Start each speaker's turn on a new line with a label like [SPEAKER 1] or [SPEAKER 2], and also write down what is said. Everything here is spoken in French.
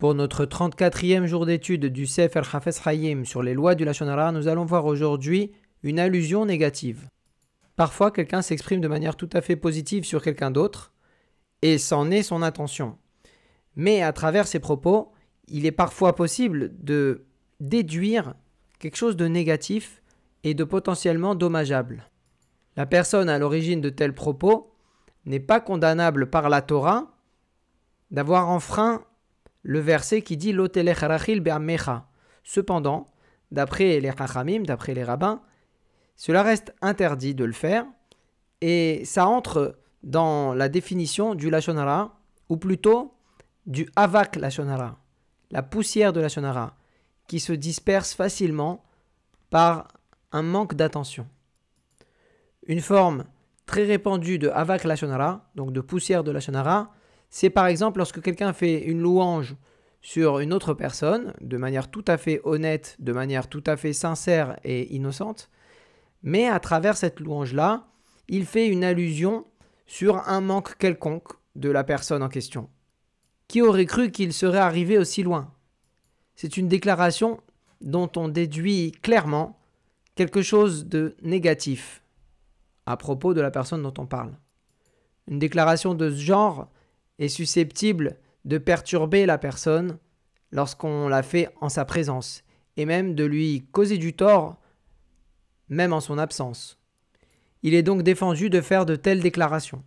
[SPEAKER 1] Pour notre 34e jour d'étude du Sefer Hafez Hayim sur les lois du Lachonara, nous allons voir aujourd'hui une allusion négative. Parfois, quelqu'un s'exprime de manière tout à fait positive sur quelqu'un d'autre, et c'en est son intention. Mais à travers ses propos, il est parfois possible de déduire quelque chose de négatif et de potentiellement dommageable. La personne à l'origine de tels propos n'est pas condamnable par la Torah d'avoir enfreint le verset qui dit be'amecha. Cependant, d'après les chachamim, d'après les rabbins, cela reste interdit de le faire et ça entre dans la définition du lachonara ou plutôt du avak lachonara, la poussière de lachonara qui se disperse facilement par un manque d'attention. Une forme très répandue de avak lachonara, donc de poussière de lachonara, c'est par exemple lorsque quelqu'un fait une louange sur une autre personne, de manière tout à fait honnête, de manière tout à fait sincère et innocente, mais à travers cette louange-là, il fait une allusion sur un manque quelconque de la personne en question. Qui aurait cru qu'il serait arrivé aussi loin? C'est une déclaration dont on déduit clairement quelque chose de négatif à propos de la personne dont on parle. Une déclaration de ce genre est susceptible de perturber la personne lorsqu'on la fait en sa présence, et même de lui causer du tort, même en son absence. Il est donc défendu de faire de telles déclarations.